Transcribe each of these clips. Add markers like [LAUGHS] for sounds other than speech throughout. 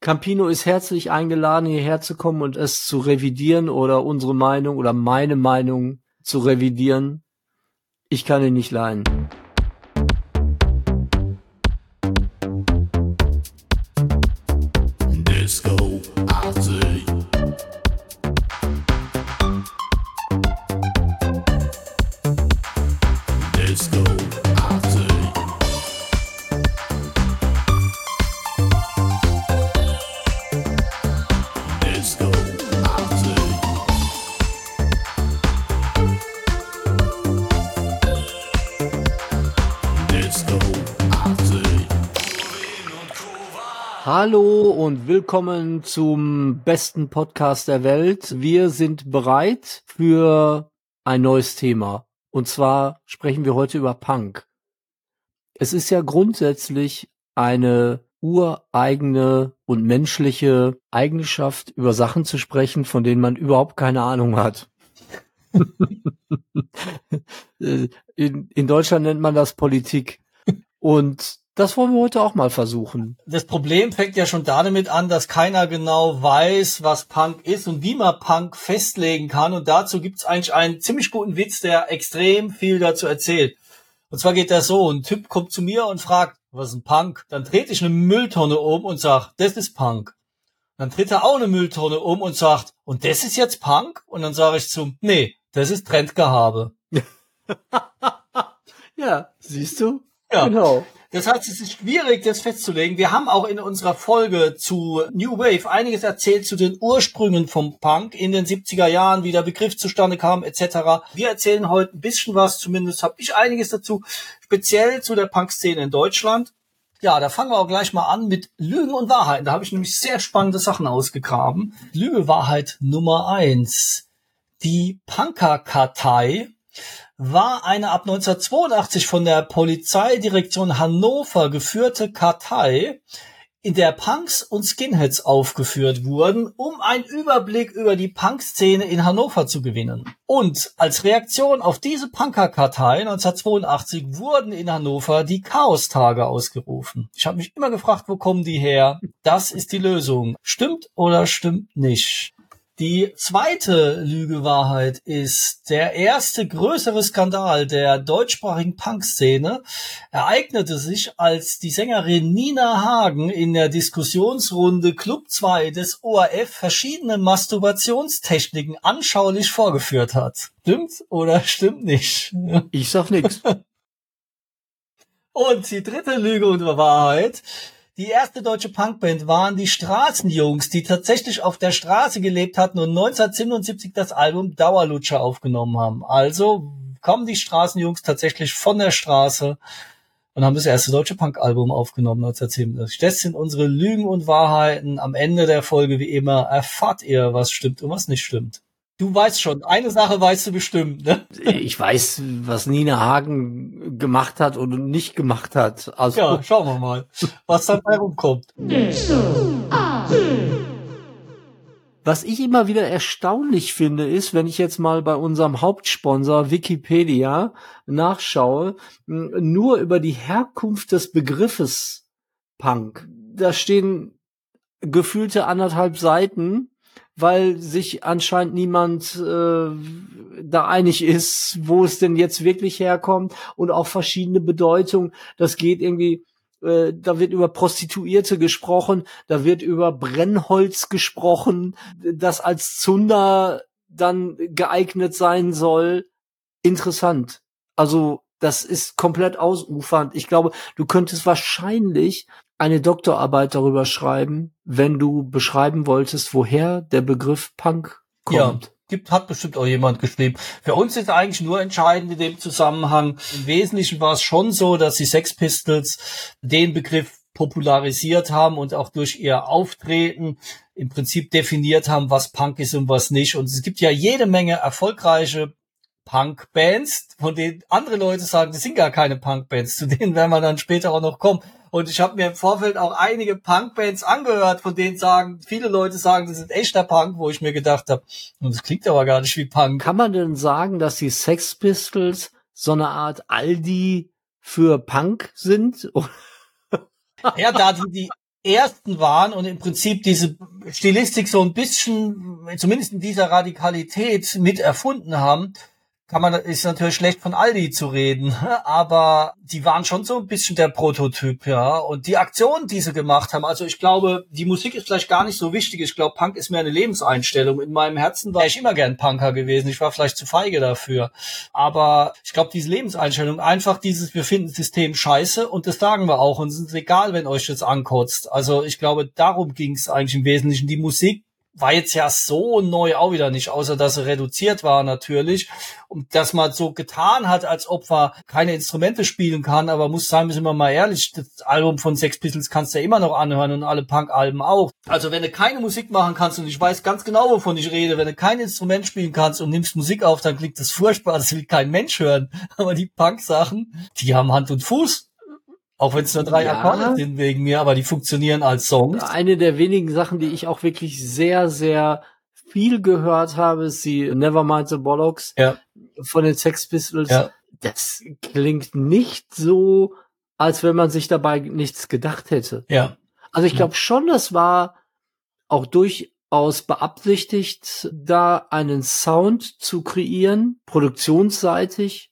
Campino ist herzlich eingeladen, hierher zu kommen und es zu revidieren oder unsere Meinung oder meine Meinung zu revidieren. Ich kann ihn nicht leihen. Und willkommen zum besten Podcast der Welt. Wir sind bereit für ein neues Thema. Und zwar sprechen wir heute über Punk. Es ist ja grundsätzlich eine ureigene und menschliche Eigenschaft, über Sachen zu sprechen, von denen man überhaupt keine Ahnung hat. [LAUGHS] in, in Deutschland nennt man das Politik. Und das wollen wir heute auch mal versuchen. Das Problem fängt ja schon damit an, dass keiner genau weiß, was Punk ist und wie man Punk festlegen kann. Und dazu gibt's eigentlich einen ziemlich guten Witz, der extrem viel dazu erzählt. Und zwar geht das so, ein Typ kommt zu mir und fragt, was ist ein Punk? Dann dreht ich eine Mülltonne um und sag, das ist Punk. Dann dreht er auch eine Mülltonne um und sagt, und das ist jetzt Punk? Und dann sage ich zum, nee, das ist Trendgehabe. [LAUGHS] Ja, siehst du? Ja. Genau. Das heißt, es ist schwierig, das festzulegen. Wir haben auch in unserer Folge zu New Wave einiges erzählt zu den Ursprüngen vom Punk in den 70er Jahren, wie der Begriff zustande kam, etc. Wir erzählen heute ein bisschen was, zumindest habe ich einiges dazu, speziell zu der Punk-Szene in Deutschland. Ja, da fangen wir auch gleich mal an mit Lügen und Wahrheiten. Da habe ich nämlich sehr spannende Sachen ausgegraben. Lüge Wahrheit Nummer eins: Die Punkerkartei war eine ab 1982 von der Polizeidirektion Hannover geführte Kartei, in der Punks und Skinheads aufgeführt wurden, um einen Überblick über die Punk-Szene in Hannover zu gewinnen. Und als Reaktion auf diese Punkerkartei 1982 wurden in Hannover die Chaostage ausgerufen. Ich habe mich immer gefragt, wo kommen die her? Das ist die Lösung. Stimmt oder stimmt nicht? Die zweite Lügewahrheit ist, der erste größere Skandal der deutschsprachigen Punk-Szene ereignete sich, als die Sängerin Nina Hagen in der Diskussionsrunde Club 2 des ORF verschiedene Masturbationstechniken anschaulich vorgeführt hat. Stimmt oder stimmt nicht? Ich sag nix. [LAUGHS] Und die dritte Lüge und Wahrheit. Die erste deutsche Punkband waren die Straßenjungs, die tatsächlich auf der Straße gelebt hatten und 1977 das Album Dauerlutscher aufgenommen haben. Also kommen die Straßenjungs tatsächlich von der Straße und haben das erste deutsche Punk-Album aufgenommen 1977. Das sind unsere Lügen und Wahrheiten. Am Ende der Folge, wie immer, erfahrt ihr, was stimmt und was nicht stimmt. Du weißt schon, eine Sache weißt du bestimmt, ne? [LAUGHS] Ich weiß, was Nina Hagen gemacht hat und nicht gemacht hat. Also, Ja, schauen wir mal, was dabei rumkommt. was ich immer wieder erstaunlich finde, ist, wenn ich jetzt mal bei unserem Hauptsponsor Wikipedia nachschaue, nur über die Herkunft des Begriffes Punk. Da stehen gefühlte anderthalb Seiten, weil sich anscheinend niemand äh, da einig ist, wo es denn jetzt wirklich herkommt und auch verschiedene Bedeutungen. Das geht irgendwie, äh, da wird über Prostituierte gesprochen, da wird über Brennholz gesprochen, das als Zunder dann geeignet sein soll. Interessant. Also das ist komplett ausufernd. Ich glaube, du könntest wahrscheinlich eine Doktorarbeit darüber schreiben, wenn du beschreiben wolltest, woher der Begriff Punk kommt. Ja, gibt, hat bestimmt auch jemand geschrieben. Für uns ist eigentlich nur entscheidend in dem Zusammenhang. Im Wesentlichen war es schon so, dass die Sex Pistols den Begriff popularisiert haben und auch durch ihr Auftreten im Prinzip definiert haben, was Punk ist und was nicht. Und es gibt ja jede Menge erfolgreiche Punk-Bands, von denen andere Leute sagen, das sind gar keine Punk-Bands, zu denen werden wir dann später auch noch kommen. Und ich habe mir im Vorfeld auch einige Punk-Bands angehört, von denen sagen, viele Leute sagen, das ist echter Punk, wo ich mir gedacht habe, und das klingt aber gar nicht wie Punk. Kann man denn sagen, dass die Sex Pistols so eine Art Aldi für Punk sind? [LAUGHS] Ja, da die, die ersten waren und im Prinzip diese Stilistik so ein bisschen, zumindest in dieser Radikalität mit erfunden haben, kann man, ist natürlich schlecht von Aldi zu reden, aber die waren schon so ein bisschen der Prototyp, ja. Und die Aktionen, die sie gemacht haben, also ich glaube, die Musik ist vielleicht gar nicht so wichtig. Ich glaube, Punk ist mehr eine Lebenseinstellung. In meinem Herzen war ich immer gern Punker gewesen. Ich war vielleicht zu feige dafür. Aber ich glaube, diese Lebenseinstellung, einfach dieses, wir finden System scheiße und das sagen wir auch. Und es ist egal, wenn euch das ankotzt. Also ich glaube, darum ging es eigentlich im Wesentlichen. Die Musik war jetzt ja so neu auch wieder nicht, außer dass er reduziert war natürlich. Und dass man so getan hat, als ob man keine Instrumente spielen kann, aber muss sagen, sind wir mal ehrlich, das Album von Sex Pistols kannst du ja immer noch anhören und alle Punk-Alben auch. Also wenn du keine Musik machen kannst und ich weiß ganz genau, wovon ich rede, wenn du kein Instrument spielen kannst und nimmst Musik auf, dann klingt das furchtbar, das will kein Mensch hören. [LAUGHS] Aber die Punk-Sachen, die haben Hand und Fuß. Auch wenn es nur drei Ja. Akkorde sind wegen mir, aber die funktionieren als Songs. Eine der wenigen Sachen, die ich auch wirklich sehr, sehr viel gehört habe, ist die Nevermind the Bollocks Ja. von den Sex Pistols. Ja. Das klingt nicht so, als wenn man sich dabei nichts gedacht hätte. Ja. Also ich glaube schon, das war auch durchaus beabsichtigt, da einen Sound zu kreieren, produktionsseitig,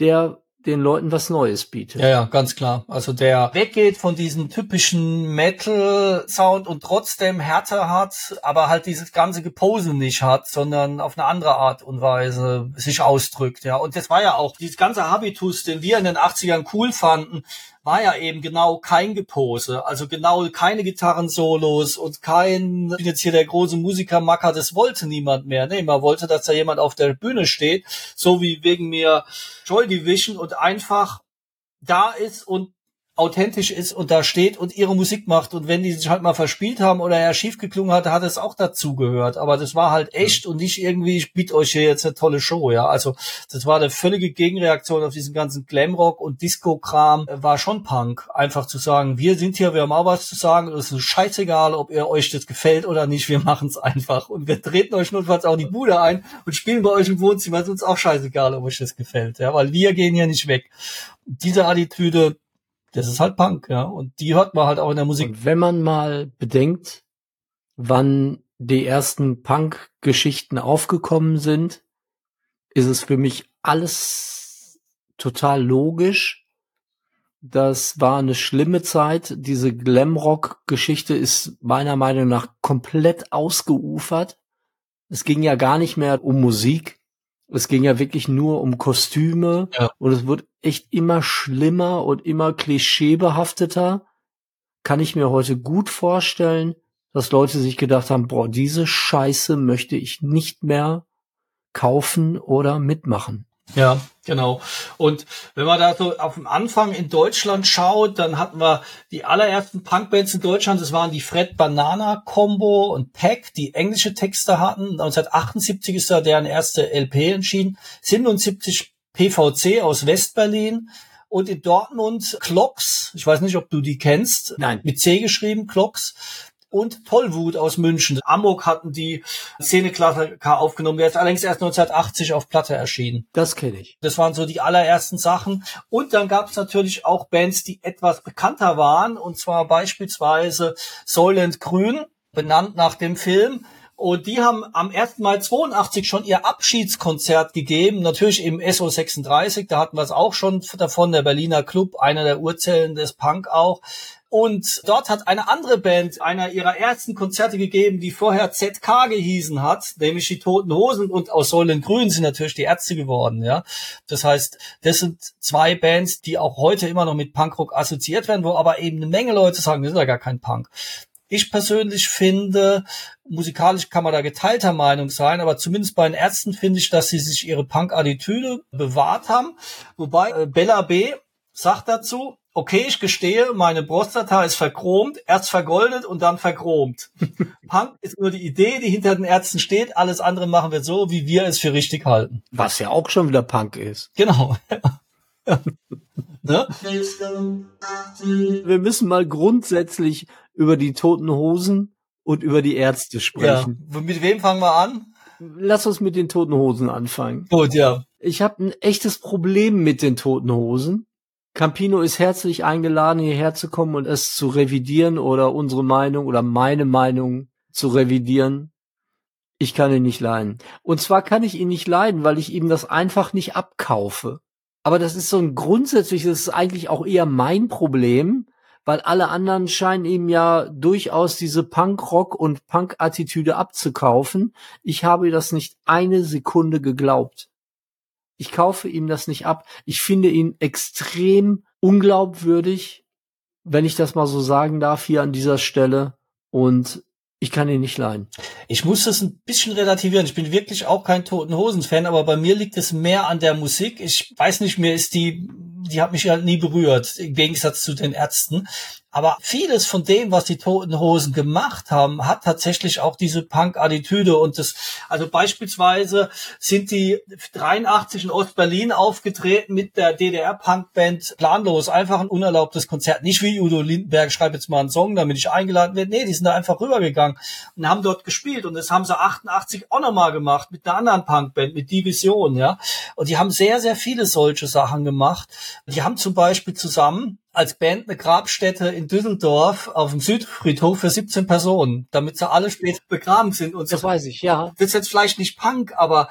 der den Leuten was Neues bietet. Ja, ja, ganz klar. Also der weggeht von diesem typischen Metal-Sound und trotzdem Härte hat, aber halt dieses ganze Gepose nicht hat, sondern auf eine andere Art und Weise sich ausdrückt. Ja, und das war ja auch dieses ganze Habitus, den wir in den 80ern cool fanden, war ja eben genau kein Gepose, also genau keine Gitarrensolos und kein, ich bin jetzt hier der große Musikermacker, das wollte niemand mehr. Nee, man wollte, dass da jemand auf der Bühne steht, so wie wegen mir Joy Division und einfach da ist und authentisch ist und da steht und ihre Musik macht. Und wenn die sich halt mal verspielt haben oder er schief geklungen hat, hat es auch dazu gehört, aber das war halt echt und nicht irgendwie, ich biete euch hier jetzt eine tolle Show, ja, also das war eine völlige Gegenreaktion auf diesen ganzen Glamrock und Disco-Kram, war schon Punk, einfach zu sagen, wir sind hier, wir haben auch was zu sagen, es ist scheißegal, ob ihr euch das gefällt oder nicht, wir machen es einfach. Und wir treten euch notfalls auch die Bude ein und spielen bei euch im Wohnzimmer, ist uns auch scheißegal, ob euch das gefällt, ja, weil wir gehen hier nicht weg. Diese Attitüde, das ist halt Punk, ja. Und die hört man halt auch in der Musik. Und wenn man mal bedenkt, wann die ersten Punk-Geschichten aufgekommen sind, ist es für mich alles total logisch. Das war eine schlimme Zeit. Diese Glamrock-Geschichte ist meiner Meinung nach komplett ausgeufert. Es ging ja gar nicht mehr um Musik. Es ging ja wirklich nur um Kostüme. Ja. Und es wird echt immer schlimmer und immer klischeebehafteter. Kann ich mir heute gut vorstellen, dass Leute sich gedacht haben, boah, diese Scheiße möchte ich nicht mehr kaufen oder mitmachen. Ja, genau. Und wenn man da so auf dem Anfang in Deutschland schaut, dann hatten wir die allerersten Punkbands in Deutschland, das waren die Fred Banana Combo und Peck, die englische Texte hatten. 1978 ist da deren erste LP entschieden. 77 PVC aus Westberlin. Und in Dortmund Clocks, ich weiß nicht, ob du die kennst, Nein. mit C geschrieben, Clocks. Und Tollwut aus München. Amok hatten die Szene-Klassiker aufgenommen, der ist allerdings erst 1980 auf Platte erschienen. Das kenne ich. Das waren so die allerersten Sachen. Und dann gab es natürlich auch Bands, die etwas bekannter waren. Und zwar beispielsweise Soylent Grün, benannt nach dem Film. Und die haben am 1. Mai 82 schon ihr Abschiedskonzert gegeben. Natürlich im SO36, da hatten wir es auch schon davon, der Berliner Club, einer der Urzellen des Punk auch. Und dort hat eine andere Band einer ihrer ersten Konzerte gegeben, die vorher ZK gehießen hat, nämlich die Toten Hosen und aus Säulen Grün sind natürlich die Ärzte geworden, ja. Das heißt, das sind zwei Bands, die auch heute immer noch mit Punkrock assoziiert werden, wo aber eben eine Menge Leute sagen, das ist ja gar kein Punk. Ich persönlich finde, musikalisch kann man da geteilter Meinung sein, aber zumindest bei den Ärzten finde ich, dass sie sich ihre Punk-Attitüde bewahrt haben. Wobei äh, Bella B. sagt dazu, okay, ich gestehe, meine Prostata ist verchromt, erst vergoldet und dann verchromt. [LAUGHS] Punk ist nur die Idee, die hinter den Ärzten steht, alles andere machen wir so, wie wir es für richtig halten. Was ja auch schon wieder Punk ist. Genau. [LAUGHS] ne? Wir müssen mal grundsätzlich über die toten Hosen und über die Ärzte Ja. sprechen. Mit wem fangen wir an? Lass uns mit den toten Hosen anfangen. Gut, ja. Ich habe ein echtes Problem mit den toten Hosen. Campino ist herzlich eingeladen, hierher zu kommen und es zu revidieren oder unsere Meinung oder meine Meinung zu revidieren. Ich kann ihn nicht leiden. Und zwar kann ich ihn nicht leiden, weil ich ihm das einfach nicht abkaufe. Aber das ist so ein grundsätzliches, eigentlich auch eher mein Problem, weil alle anderen scheinen ihm ja durchaus diese Punk-Rock und Punk-Attitüde abzukaufen. Ich habe das nicht eine Sekunde geglaubt. Ich kaufe ihm das nicht ab. Ich finde ihn extrem unglaubwürdig, wenn ich das mal so sagen darf hier an dieser Stelle. Und ich kann ihn nicht leiden. Ich muss das ein bisschen relativieren. Ich bin wirklich auch kein Toten Hosen Fan, aber bei mir liegt es mehr an der Musik. Ich weiß nicht, mir ist die, die hat mich halt nie berührt, im Gegensatz zu den Ärzten. Aber vieles von dem, was die Toten Hosen gemacht haben, hat tatsächlich auch diese Punk-Attitüde und das, also beispielsweise sind die 83 in Ostberlin aufgetreten mit der DDR-Punk-Band Planlos, einfach ein unerlaubtes Konzert. Nicht wie Udo Lindenberg, schreibe jetzt mal einen Song, damit ich eingeladen werde. Nee, die sind da einfach rübergegangen und haben dort gespielt und das haben sie 88 auch nochmal gemacht mit einer anderen Punk-Band, mit Division, ja. Und die haben sehr, sehr viele solche Sachen gemacht. Die haben zum Beispiel zusammen als Band eine Grabstätte in Düsseldorf auf dem Südfriedhof für 17 Personen, damit sie alle später begraben sind. Und das so. weiß ich, ja. Das ist jetzt vielleicht nicht Punk, aber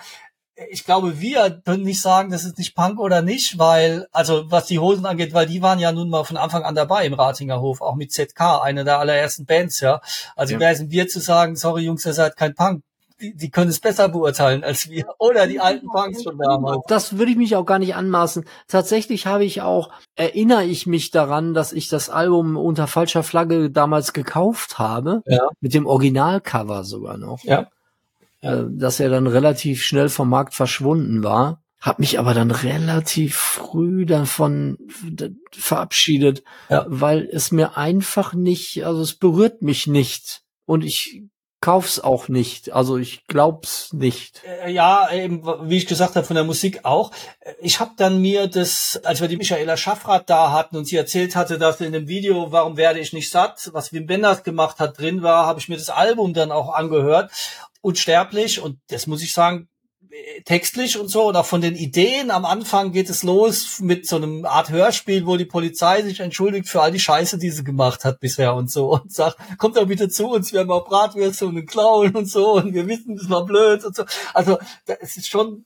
ich glaube, wir können nicht sagen, das ist nicht Punk oder nicht, weil, also was die Hosen angeht, weil die waren ja nun mal von Anfang an dabei im Ratingerhof, auch mit ZK, eine der allerersten Bands, ja. Also Ja. wer sind wir zu sagen, sorry Jungs, ihr seid kein Punk. Die, die können es besser beurteilen als wir. Oder die alten Punks von damals. Das würde ich mich auch gar nicht anmaßen. Tatsächlich habe ich auch, erinnere ich mich daran, dass ich das Album unter falscher Flagge damals gekauft habe. Ja. Mit dem Originalcover sogar noch. Ja. Äh, dass er dann relativ schnell vom Markt verschwunden war. Hab mich aber dann relativ früh davon verabschiedet, Ja. weil es mir einfach nicht, also es berührt mich nicht. Und ich kauf's auch nicht. Also ich glaub's nicht. Äh, Ja, eben, wie ich gesagt habe, von der Musik auch. Äh, Ich habe dann mir das, als wir die Michaela Schaffrath da hatten und sie erzählt hatte, dass in dem Video Warum werde ich nicht satt, was Wim Wenders gemacht hat, drin war, habe ich mir das Album dann auch angehört. Unsterblich und das muss ich sagen, äh, textlich und so und auch von den Ideen am Anfang geht es los mit so einem Art Hörspiel, wo die Polizei sich entschuldigt für all die Scheiße, die sie gemacht hat bisher und so und sagt, kommt doch bitte zu uns, wir haben auch Bratwürste und einen Clown und so und wir wissen, das war blöd und so. Also es ist schon,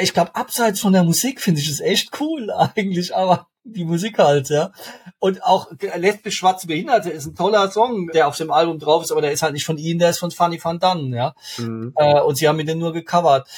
ich glaube, abseits von der Musik finde ich es echt cool [LAUGHS] eigentlich, aber die Musik halt, ja. Und auch lesbisch schwarze Behinderte ist ein toller Song, der auf dem Album drauf ist, aber der ist halt nicht von ihnen, der ist von Fanny van Dunn, ja. Äh, und sie haben ihn dann nur gecovert.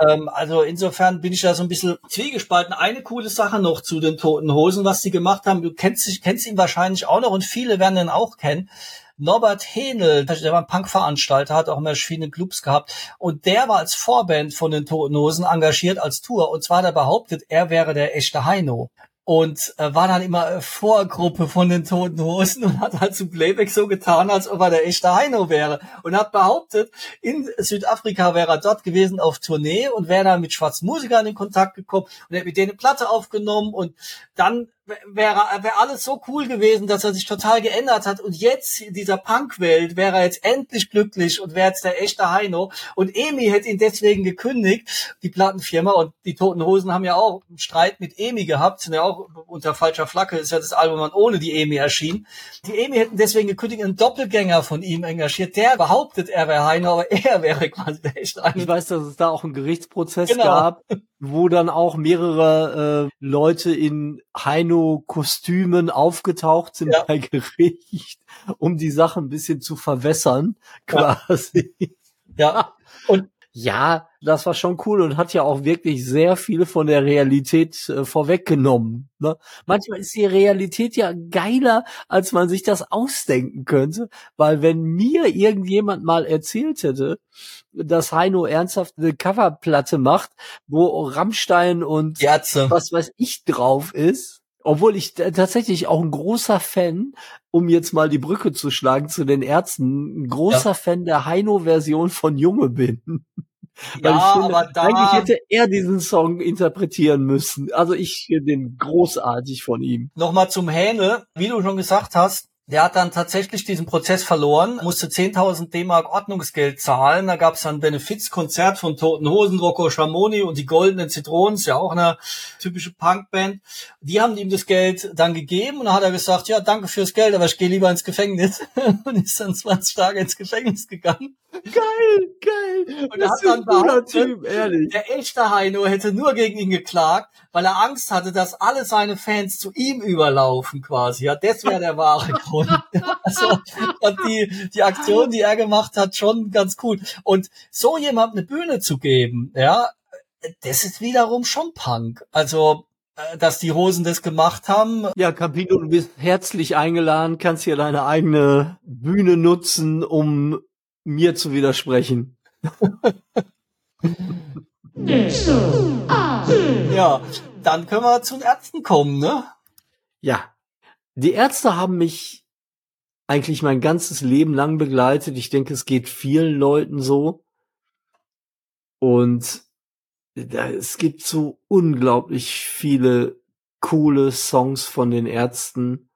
Ähm, also insofern bin ich da so ein bisschen zwiegespalten. Eine coole Sache noch zu den Toten Hosen, was sie gemacht haben. Du kennst, kennst ihn wahrscheinlich auch noch und viele werden ihn auch kennen. Norbert Henel, der war ein Punkveranstalter, hat auch immer verschiedene Clubs gehabt. Und der war als Vorband von den Toten Hosen engagiert als Tour. Und zwar hat er behauptet, er wäre der echte Heino. Und äh, war dann immer äh, Vorgruppe von den Toten Hosen [LAUGHS] und hat halt zum Playback so getan, als ob er der echte Heino wäre. Und hat behauptet, in Südafrika wäre er dort gewesen auf Tournee und wäre dann mit schwarzen Musikern in Kontakt gekommen und hätte mit denen eine Platte aufgenommen und dann wäre wäre alles so cool gewesen, dass er sich total geändert hat. Und jetzt in dieser Punk-Welt wäre er jetzt endlich glücklich und wäre jetzt der echte Heino. Und Emi hätte ihn deswegen gekündigt, die Plattenfirma und die Toten Hosen haben ja auch einen Streit mit Emi gehabt, sind ja auch unter falscher Flagge, ist ja das Album dann ohne die Emi erschienen. Die Emi hätten deswegen gekündigt, einen Doppelgänger von ihm engagiert, der behauptet, er wäre Heino, aber er wäre quasi der echte Heino. Ich weiß, dass es da auch einen Gerichtsprozess Genau. gab, wo dann auch mehrere äh, Leute in Heino-Kostümen aufgetaucht sind Ja. bei Gericht, um die Sache ein bisschen zu verwässern, quasi. Ja, und Ja, das war schon cool und hat ja auch wirklich sehr viel von der Realität äh, vorweggenommen. Ne? Manchmal ist die Realität ja geiler, als man sich das ausdenken könnte, weil wenn mir irgendjemand mal erzählt hätte, dass Heino ernsthaft eine Coverplatte macht, wo Rammstein und die Ärzte. was weiß ich drauf ist, obwohl ich tatsächlich auch ein großer Fan, um jetzt mal die Brücke zu schlagen zu den Ärzten, ein großer Fan der Heino-Version von Junge bin. [LAUGHS] Weil Ja, ich finde, aber da, eigentlich hätte er diesen Song interpretieren müssen. Also ich finde den großartig von ihm. Nochmal zum Hähne, wie du schon gesagt hast, Der hat dann tatsächlich diesen Prozess verloren, musste 10.000 D-Mark Ordnungsgeld zahlen. Da gab es ein Benefizkonzert von Toten Hosen, Rocco Schamoni und die Goldenen Zitronen, ist ja auch eine typische Punkband. Die haben ihm das Geld dann gegeben und dann hat er gesagt, ja, danke fürs Geld, aber ich gehe lieber ins Gefängnis [LAUGHS] und ist dann 20 Tage ins Gefängnis gegangen. Geil, geil. Und er hat dann behauptet, der echte Heino hätte nur gegen ihn geklagt, weil er Angst hatte, dass alle seine Fans zu ihm überlaufen quasi. Ja, das wäre der wahre [LAUGHS] Grund. Also und die, die Aktion, die er gemacht hat, schon ganz cool. Und so jemand eine Bühne zu geben, ja, das ist wiederum schon Punk. Also äh, dass die Hosen das gemacht haben. Ja, Campino, du bist herzlich eingeladen, kannst hier deine eigene Bühne nutzen, um mir zu widersprechen. [LAUGHS] Ja, dann können wir zu den Ärzten kommen, ne? Ja. Die Ärzte haben mich eigentlich mein ganzes Leben lang begleitet. Ich denke, es geht vielen Leuten so. Und es gibt so unglaublich viele coole Songs von den Ärzten,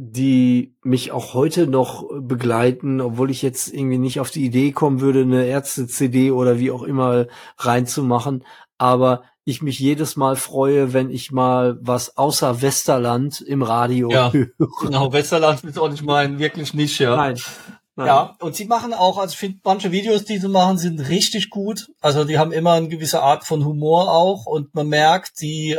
die mich auch heute noch begleiten, obwohl ich jetzt irgendwie nicht auf die Idee kommen würde, eine Ärzte-CD oder wie auch immer reinzumachen. Aber ich mich jedes Mal freue, wenn ich mal was außer Westerland im Radio Ja. höre. Genau, Westerland ist auch nicht mein, wirklich nicht, ja. Nein. Nein. Ja, und sie machen auch, also ich finde, manche Videos, die sie machen, sind richtig gut. Also die haben immer eine gewisse Art von Humor auch und man merkt, die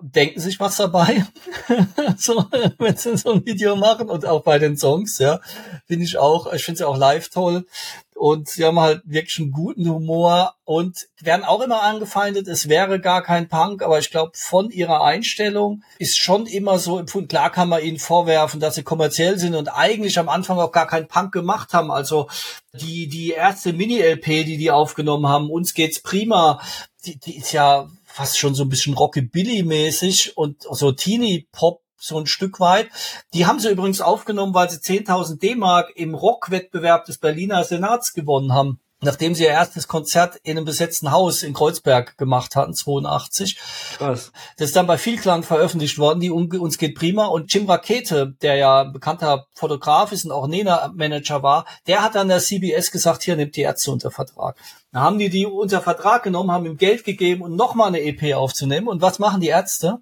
denken sich was dabei, [LAUGHS] so, wenn sie so ein Video machen und auch bei den Songs, ja, finde ich auch, ich finde sie auch live toll und sie haben halt wirklich einen guten Humor und werden auch immer angefeindet, es wäre gar kein Punk, aber ich glaube, von ihrer Einstellung ist schon immer so empfunden. Klar kann man ihnen vorwerfen, dass sie kommerziell sind und eigentlich am Anfang auch gar keinen Punk gemacht haben. Also die, die erste Mini-LP, die die aufgenommen haben, uns geht's prima, die, die ist ja fast schon so ein bisschen Rockabilly-mäßig und so Teenie-Pop so ein Stück weit. Die haben sie übrigens aufgenommen, weil sie 10.000 D-Mark im Rockwettbewerb des Berliner Senats gewonnen haben. Nachdem sie ihr erstes Konzert in einem besetzten Haus in Kreuzberg gemacht hatten, 82. Krass. Das ist dann bei Vielklang veröffentlicht worden, die Un- uns geht prima. Und Jim Rakete, der ja ein bekannter Fotograf ist und auch Nena-Manager war, der hat dann der CBS gesagt, hier nimmt die Ärzte unter Vertrag. Dann haben die die unter Vertrag genommen, haben ihm Geld gegeben, um nochmal eine EP aufzunehmen. Und was machen die Ärzte?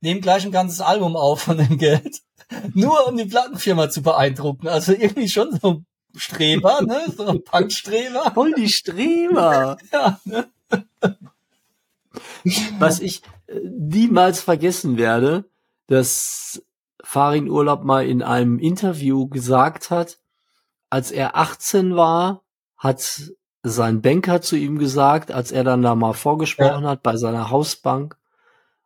Nehmen gleich ein ganzes Album auf von dem Geld. [LAUGHS] Nur um die Plattenfirma zu beeindrucken. Also irgendwie schon so ein Streber, ne? So ein Punkstreber. Voll die Streber. [LAUGHS] Ja, ne? Was ich äh, niemals vergessen werde, dass Farin Urlaub mal in einem Interview gesagt hat, als er 18 war, hat sein Banker zu ihm gesagt, als er dann da mal vorgesprochen hat bei seiner Hausbank.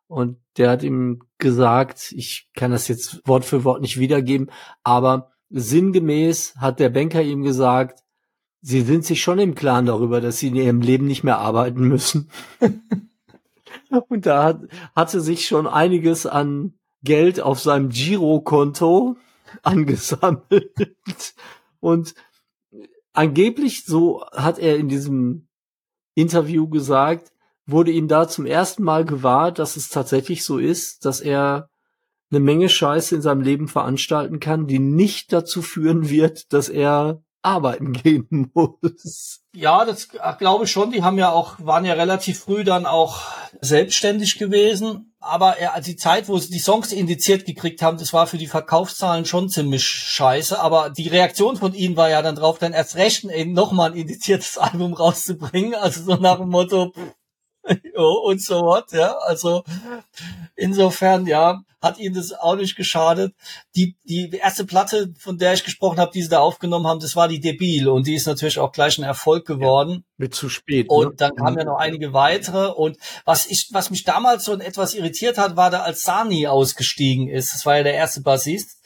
Und der hat ihm gesagt, ich kann das jetzt Wort für Wort nicht wiedergeben, aber sinngemäß hat der Banker ihm gesagt, sie sind sich schon im Klaren darüber, dass sie in ihrem Leben nicht mehr arbeiten müssen. [LAUGHS] Und da hat, hatte sich schon einiges an Geld auf seinem Girokonto [LAUGHS] angesammelt. Und angeblich, so hat er in diesem Interview gesagt, wurde ihm da zum ersten Mal gewahrt, dass es tatsächlich so ist, dass er eine Menge Scheiße in seinem Leben veranstalten kann, die nicht dazu führen wird, dass er arbeiten [LAUGHS] gehen muss. Ja, das glaube ich schon. Die haben ja auch, waren ja relativ früh dann auch selbstständig gewesen. Aber er, also die Zeit, wo sie die Songs indiziert gekriegt haben, das war für die Verkaufszahlen schon ziemlich scheiße. Aber die Reaktion von ihnen war ja dann drauf, dann erst recht nochmal ein indiziertes [LAUGHS] Album rauszubringen. Also so nach dem Motto, jo, [LAUGHS] und so what, ja. Also insofern, ja, hat ihnen das auch nicht geschadet. Die, die erste Platte, von der ich gesprochen habe, die sie da aufgenommen haben, das war die Debil. Und die ist natürlich auch gleich ein Erfolg geworden. Mit zu spät. Und ne? dann kamen ja noch einige weitere. Und was ich, was mich damals so etwas irritiert hat, war da, als Sani ausgestiegen ist. Das war ja der erste Bassist.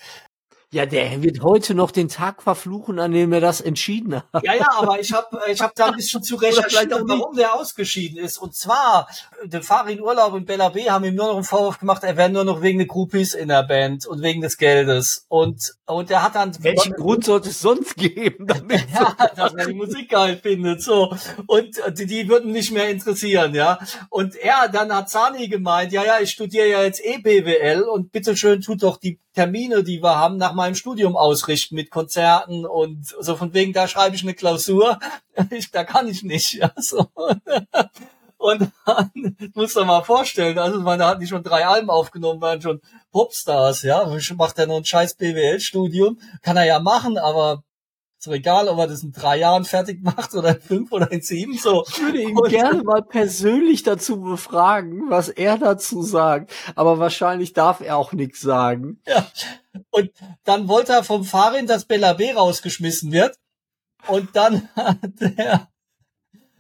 Ja, der wird heute noch den Tag verfluchen, an dem er das entschieden hat. Ja, ja, aber ich habe ich hab da ein bisschen zu [LAUGHS] recherchiert, warum der ausgeschieden ist. Und zwar, der Farin Urlaub und Bella B haben ihm nur noch einen Vorwurf gemacht, er wäre nur noch wegen der Groupies in der Band und wegen des Geldes. Und, und er hat dann... Welchen Grund sollte es sonst geben, damit [LAUGHS] Ja, dass er die Musik geil findet, so. Und die, die würden nicht mehr interessieren, ja. Und er, dann hat Zani gemeint, ja, ja, ich studiere ja jetzt eh BWL und bitteschön tut doch die Termine, die wir haben, nach meinem Studium ausrichten mit Konzerten und so von wegen, da schreibe ich eine Klausur. [LAUGHS] Ich, da kann ich nicht. Ja, so. [LAUGHS] Und dann muss du mal vorstellen, also man hat die schon drei Alben aufgenommen, waren schon Popstars, ja. Macht er noch ein scheiß BWL-Studium. Kann er ja machen, aber ist doch egal, ob er das in drei Jahren fertig [LAUGHS] macht oder in fünf oder in sieben. So. Ich würde ihn gerne mal persönlich dazu befragen, was er dazu sagt. Aber wahrscheinlich darf er auch nichts sagen. Ja. Und dann wollte er vom Farin, dass Bella B rausgeschmissen wird. Und dann [LAUGHS] hat der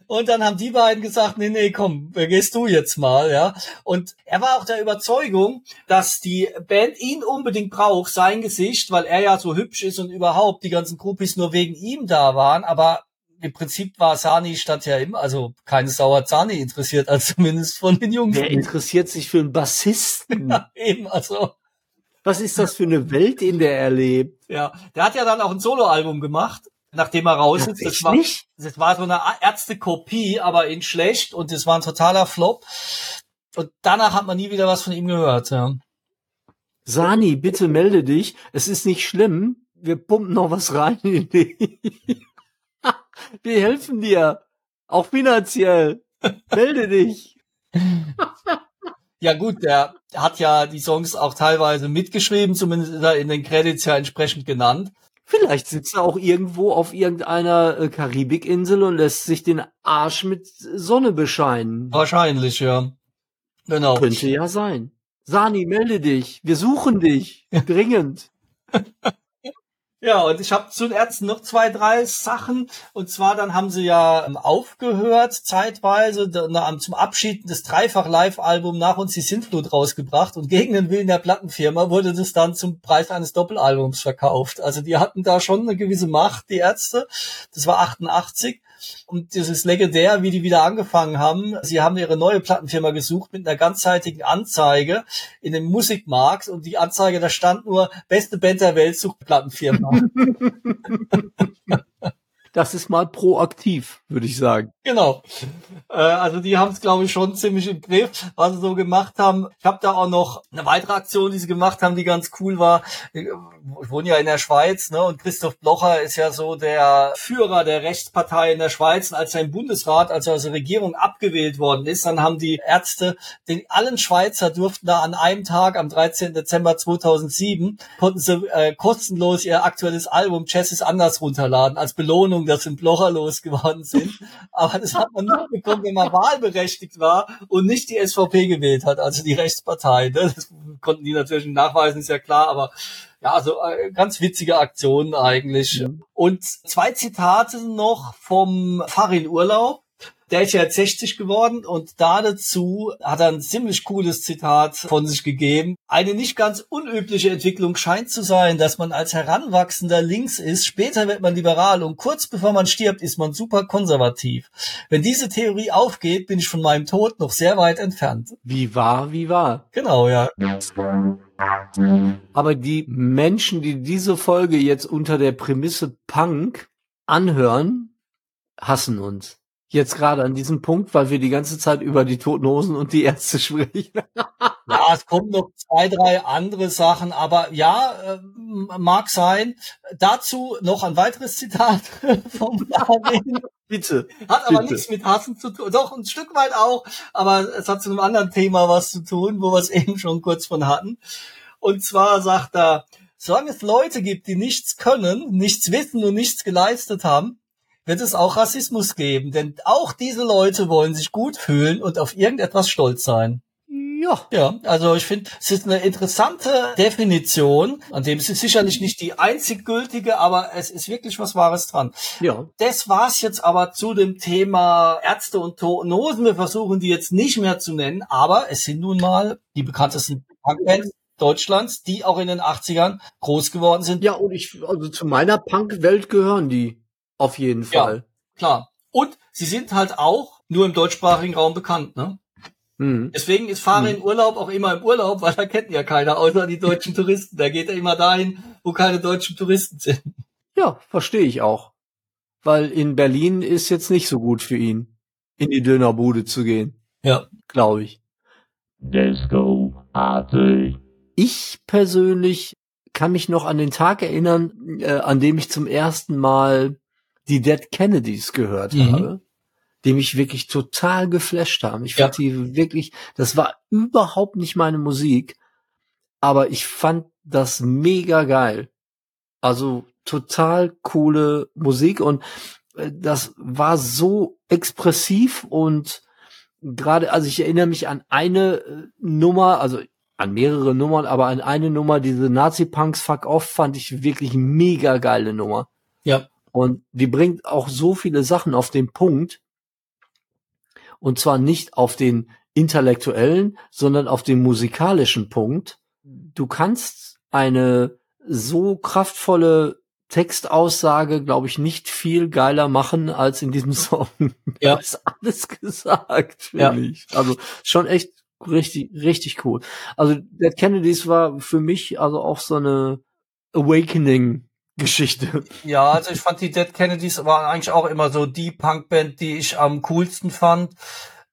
und dann haben die beiden gesagt, nee, nee, komm, gehst du jetzt mal, ja. Und er war auch der Überzeugung, dass die Band ihn unbedingt braucht, sein Gesicht, weil er ja so hübsch ist und überhaupt die ganzen Groupies nur wegen ihm da waren, aber im Prinzip war Sani statt ja immer, also keine Sauer Sani interessiert, als zumindest von den Jungs. Wer interessiert sich für einen Bassisten? [LAUGHS] Ja, eben, also. Was ist das für eine Welt, in der er lebt? Ja, der hat ja dann auch ein Soloalbum gemacht nachdem er raus ist. Das war, das war so eine Ärztekopie, aber in schlecht und das war ein totaler Flop. Und danach hat man nie wieder was von ihm gehört. Ja. Sani, bitte melde dich. Es ist nicht schlimm. Wir pumpen noch was rein in dich. [LAUGHS] Wir helfen dir. Auch finanziell. Melde dich. [LAUGHS] Ja gut, der hat ja die Songs auch teilweise mitgeschrieben, zumindest in den Credits ja entsprechend genannt. Vielleicht sitzt er auch irgendwo auf irgendeiner äh, Karibikinsel und lässt sich den Arsch mit Sonne bescheinen. Wahrscheinlich, ja. Genau. Könnte ja sein. Sani, melde dich. Wir suchen dich. [LAUGHS] Dringend. Ja, und ich habe zu den Ärzten noch zwei, drei Sachen. Und zwar dann haben sie ja ähm, aufgehört, zeitweise, zum Abschied des Dreifach-Live-Album nach uns die Sintflut rausgebracht. Und gegen den Willen der Plattenfirma wurde das dann zum Preis eines Doppelalbums verkauft. Also die hatten da schon eine gewisse Macht, die Ärzte. Das war 88. Und das ist legendär, wie die wieder angefangen haben. Sie haben ihre neue Plattenfirma gesucht mit einer ganzzeitigen Anzeige in dem Musikmarkt und die Anzeige, da stand nur beste Band der Welt sucht Plattenfirma. [LAUGHS] Das ist mal proaktiv, würde ich sagen. Genau. Äh, also die haben es, glaube ich, schon ziemlich im Griff, was sie so gemacht haben. Ich habe da auch noch eine weitere Aktion, die sie gemacht haben, die ganz cool war. Ich wohne ja in der Schweiz, ne? Und Christoph Blocher ist ja so der Führer der Rechtspartei in der Schweiz. Und als er im Bundesrat, als er Regierung abgewählt worden ist, dann haben die Ärzte, den allen Schweizer durften da an einem Tag, am 13. Dezember 2007, konnten sie äh, kostenlos ihr aktuelles Album Chess ist anders runterladen als Belohnung dass sie Blocher losgeworden sind. Aber das hat man nur bekommen, wenn man wahlberechtigt war und nicht die SVP gewählt hat, also die Rechtspartei. Ne? Das konnten die natürlich nachweisen, ist ja klar, aber ja, also äh, ganz witzige Aktionen eigentlich. Mhm. Und zwei Zitate noch vom Farin Urlaub. Der ist ja jetzt 60 geworden und da dazu hat er ein ziemlich cooles Zitat von sich gegeben. Eine nicht ganz unübliche Entwicklung scheint zu sein, dass man als Heranwachsender links ist, später wird man liberal und kurz bevor man stirbt, ist man super konservativ. Wenn diese Theorie aufgeht, bin ich von meinem Tod noch sehr weit entfernt. Wie wahr, wie wahr. Genau, ja. Aber die Menschen, die diese Folge jetzt unter der Prämisse Punk anhören, hassen uns jetzt gerade an diesem Punkt, weil wir die ganze Zeit über die Toten Hosen und die Ärzte [LAUGHS] sprechen. ja, es kommen noch zwei, drei andere Sachen, aber ja, äh, mag sein. Dazu noch ein weiteres Zitat [LAUGHS] vom Darwin. Bitte. Hat aber bitte. nichts mit Hassen zu tun. Doch, ein Stück weit auch, aber es hat zu einem anderen Thema was zu tun, wo wir es [LAUGHS] eben schon kurz von hatten. Und zwar sagt er, solange es Leute gibt, die nichts können, nichts wissen und nichts geleistet haben, wird es auch Rassismus geben. Denn auch diese Leute wollen sich gut fühlen und auf irgendetwas stolz sein. Ja. Ja, also ich finde, es ist eine interessante Definition, an dem es ist sicherlich nicht die einzig gültige, aber es ist wirklich was Wahres dran. Ja. Das war's jetzt aber zu dem Thema Ärzte und Tonosen. Wir versuchen die jetzt nicht mehr zu nennen, aber es sind nun mal die bekanntesten Punkbands Deutschlands, die auch in den 80ern groß geworden sind. Ja, und ich, also zu meiner Punk-Welt gehören die. Auf jeden Fall. Ja, klar. Und sie sind halt auch nur im deutschsprachigen Raum bekannt, ne? Mhm. Deswegen ist Fahrer mhm. in Urlaub auch immer im Urlaub, weil da kennt ja keiner, außer die deutschen [LAUGHS] Touristen. Da geht er immer dahin, wo keine deutschen Touristen sind. Ja, verstehe ich auch. Weil in Berlin ist jetzt nicht so gut für ihn, in die Dönerbude zu gehen. Ja. Glaube ich. Disco Party. Ich persönlich kann mich noch an den Tag erinnern, äh, an dem ich zum ersten Mal die Dead Kennedys gehört Mhm. habe, die mich wirklich total geflasht haben. Ich Ja. fand die wirklich, das war überhaupt nicht meine Musik, aber ich fand das mega geil. Also total coole Musik und äh, das war so expressiv und gerade, also ich erinnere mich an eine äh, Nummer, also an mehrere Nummern, aber an eine Nummer, diese Nazi-Punks Fuck Off, fand ich wirklich mega geile Nummer. Ja. Und die bringt auch so viele Sachen auf den Punkt. Und zwar nicht auf den intellektuellen, sondern auf den musikalischen Punkt. Du kannst eine so kraftvolle Textaussage, glaube ich, nicht viel geiler machen als in diesem [LAUGHS] Song. Ja. Da ist alles gesagt, finde Ja. ich. Also schon echt richtig, richtig cool. Also Dead Kennedys war für mich also auch so eine Awakening-Geschichte. Ja, also ich fand die Dead Kennedys waren eigentlich auch immer so die Punkband, die ich am coolsten fand.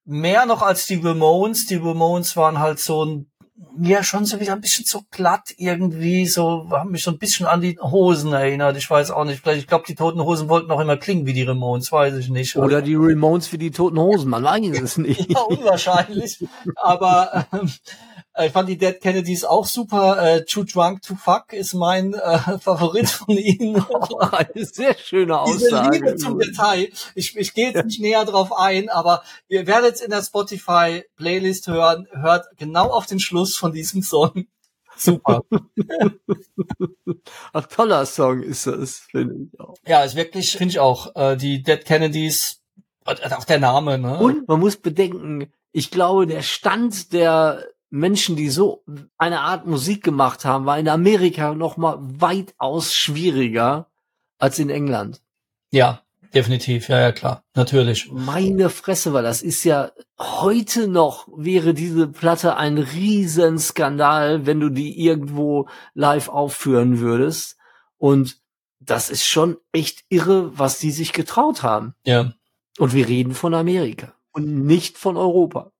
Mehr noch als die Ramones. Die Ramones waren halt so ein, ja, schon so wieder ein bisschen zu glatt irgendwie, so, haben mich so ein bisschen an die Hosen erinnert. Ich weiß auch nicht. Vielleicht, ich glaube, die Toten Hosen wollten auch immer klingen wie die Ramones, weiß ich nicht. Oder die Ramones wie die Toten Hosen, man weiß es [LAUGHS] nicht. Ja, unwahrscheinlich. Aber ähm, ich fand die Dead Kennedys auch super. Äh, Too Drunk to Fuck ist mein äh, [LAUGHS] Favorit von ihnen. [LAUGHS] Eine sehr schöne Diese Aussage. Liebe zum Detail. Ich, ich gehe jetzt nicht näher drauf ein, aber ihr werdet es in der Spotify Playlist hören. Hört genau auf den Schluss von diesem Song. [LAUGHS] Super. Ein toller Song ist das, finde ich auch. ja, ist wirklich, finde ich auch, äh, die Dead Kennedys, äh, auch der Name, ne? Und man muss bedenken, ich glaube, der Stand der Menschen, die so eine Art Musik gemacht haben, war in Amerika noch mal weitaus schwieriger als in England. Ja, definitiv. Ja, ja, klar. Natürlich. Meine Fresse, weil das ist ja heute noch wäre diese Platte ein Riesenskandal, wenn du die irgendwo live aufführen würdest. Und das ist schon echt irre, was die sich getraut haben. Ja. Und wir reden von Amerika und nicht von Europa.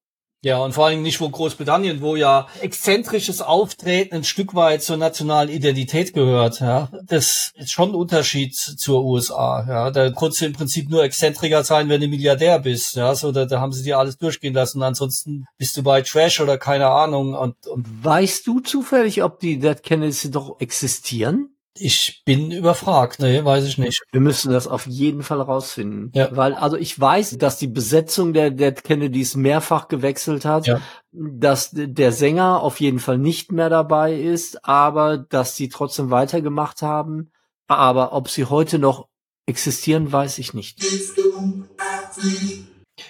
Ja, und vor allem nicht wo Großbritannien, wo ja exzentrisches Auftreten ein Stück weit zur nationalen Identität gehört. Ja, das ist schon ein Unterschied zur USA. Ja, da konntest du im Prinzip nur Exzentriker sein, wenn du Milliardär bist. Ja, so da, da haben sie dir alles durchgehen lassen. Ansonsten bist du bei Trash oder keine Ahnung. Und, und Weißt du zufällig, ob die Dead Kennedys doch existieren? Ich bin überfragt. Nee, weiß ich nicht. Wir müssen das auf jeden Fall rausfinden. Ja. Weil, also ich weiß, dass die Besetzung der Dead Kennedys mehrfach gewechselt hat, Ja. dass der Sänger auf jeden Fall nicht mehr dabei ist, aber dass die trotzdem weitergemacht haben. Aber ob sie heute noch existieren, weiß ich nicht.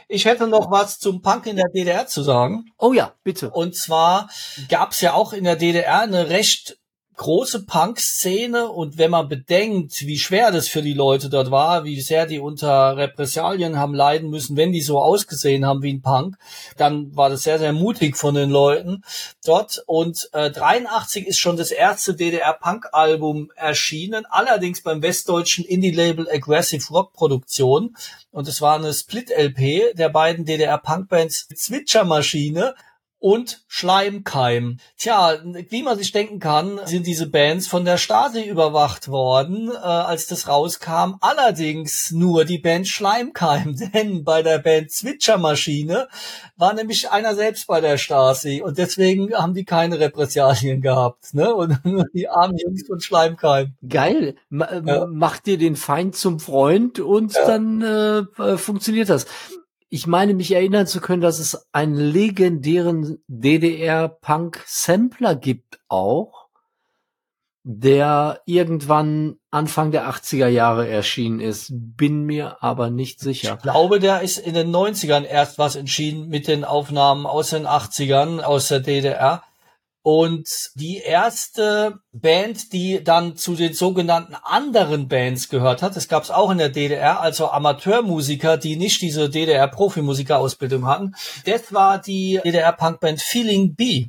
Ich hätte noch was zum Punk in der DDR zu sagen. Oh ja, bitte. Und zwar gab es ja auch in der DDR eine recht große Punk-Szene und wenn man bedenkt, wie schwer das für die Leute dort war, wie sehr die unter Repressalien haben leiden müssen, wenn die so ausgesehen haben wie ein Punk, dann war das sehr, sehr mutig von den Leuten dort. Und äh, 83 ist schon das erste DDR-Punk-Album erschienen, allerdings beim westdeutschen Indie-Label Aggressive Rock Produktion. Und es war eine Split-LP der beiden DDR-Punk-Bands Zwitschermaschine und Schleimkeim. Tja, wie man sich denken kann, sind diese Bands von der Stasi überwacht worden, äh, als das rauskam. Allerdings nur die Band Schleimkeim, [LAUGHS] denn bei der Band Zwitschermaschine war nämlich einer selbst bei der Stasi und deswegen haben die keine Repressalien gehabt. Ne? Und [LAUGHS] nur die armen Jungs von Schleimkeim. Geil. Ma Ja. Mach dir den Feind zum Freund und dann äh, äh, funktioniert das. Ich meine, mich erinnern zu können, dass es einen legendären DDR-Punk-Sampler gibt auch, der irgendwann Anfang der 80er Jahre erschienen ist. Bin mir aber nicht sicher. Ich glaube, der ist in den 90ern erst was entschieden mit den Aufnahmen aus den 80ern aus der DDR. Und die erste Band, die dann zu den sogenannten anderen Bands gehört hat, das gab es auch in der DDR, also Amateurmusiker, die nicht diese DDR-Profimusikerausbildung hatten, das war die DDR-Punkband Feeling B.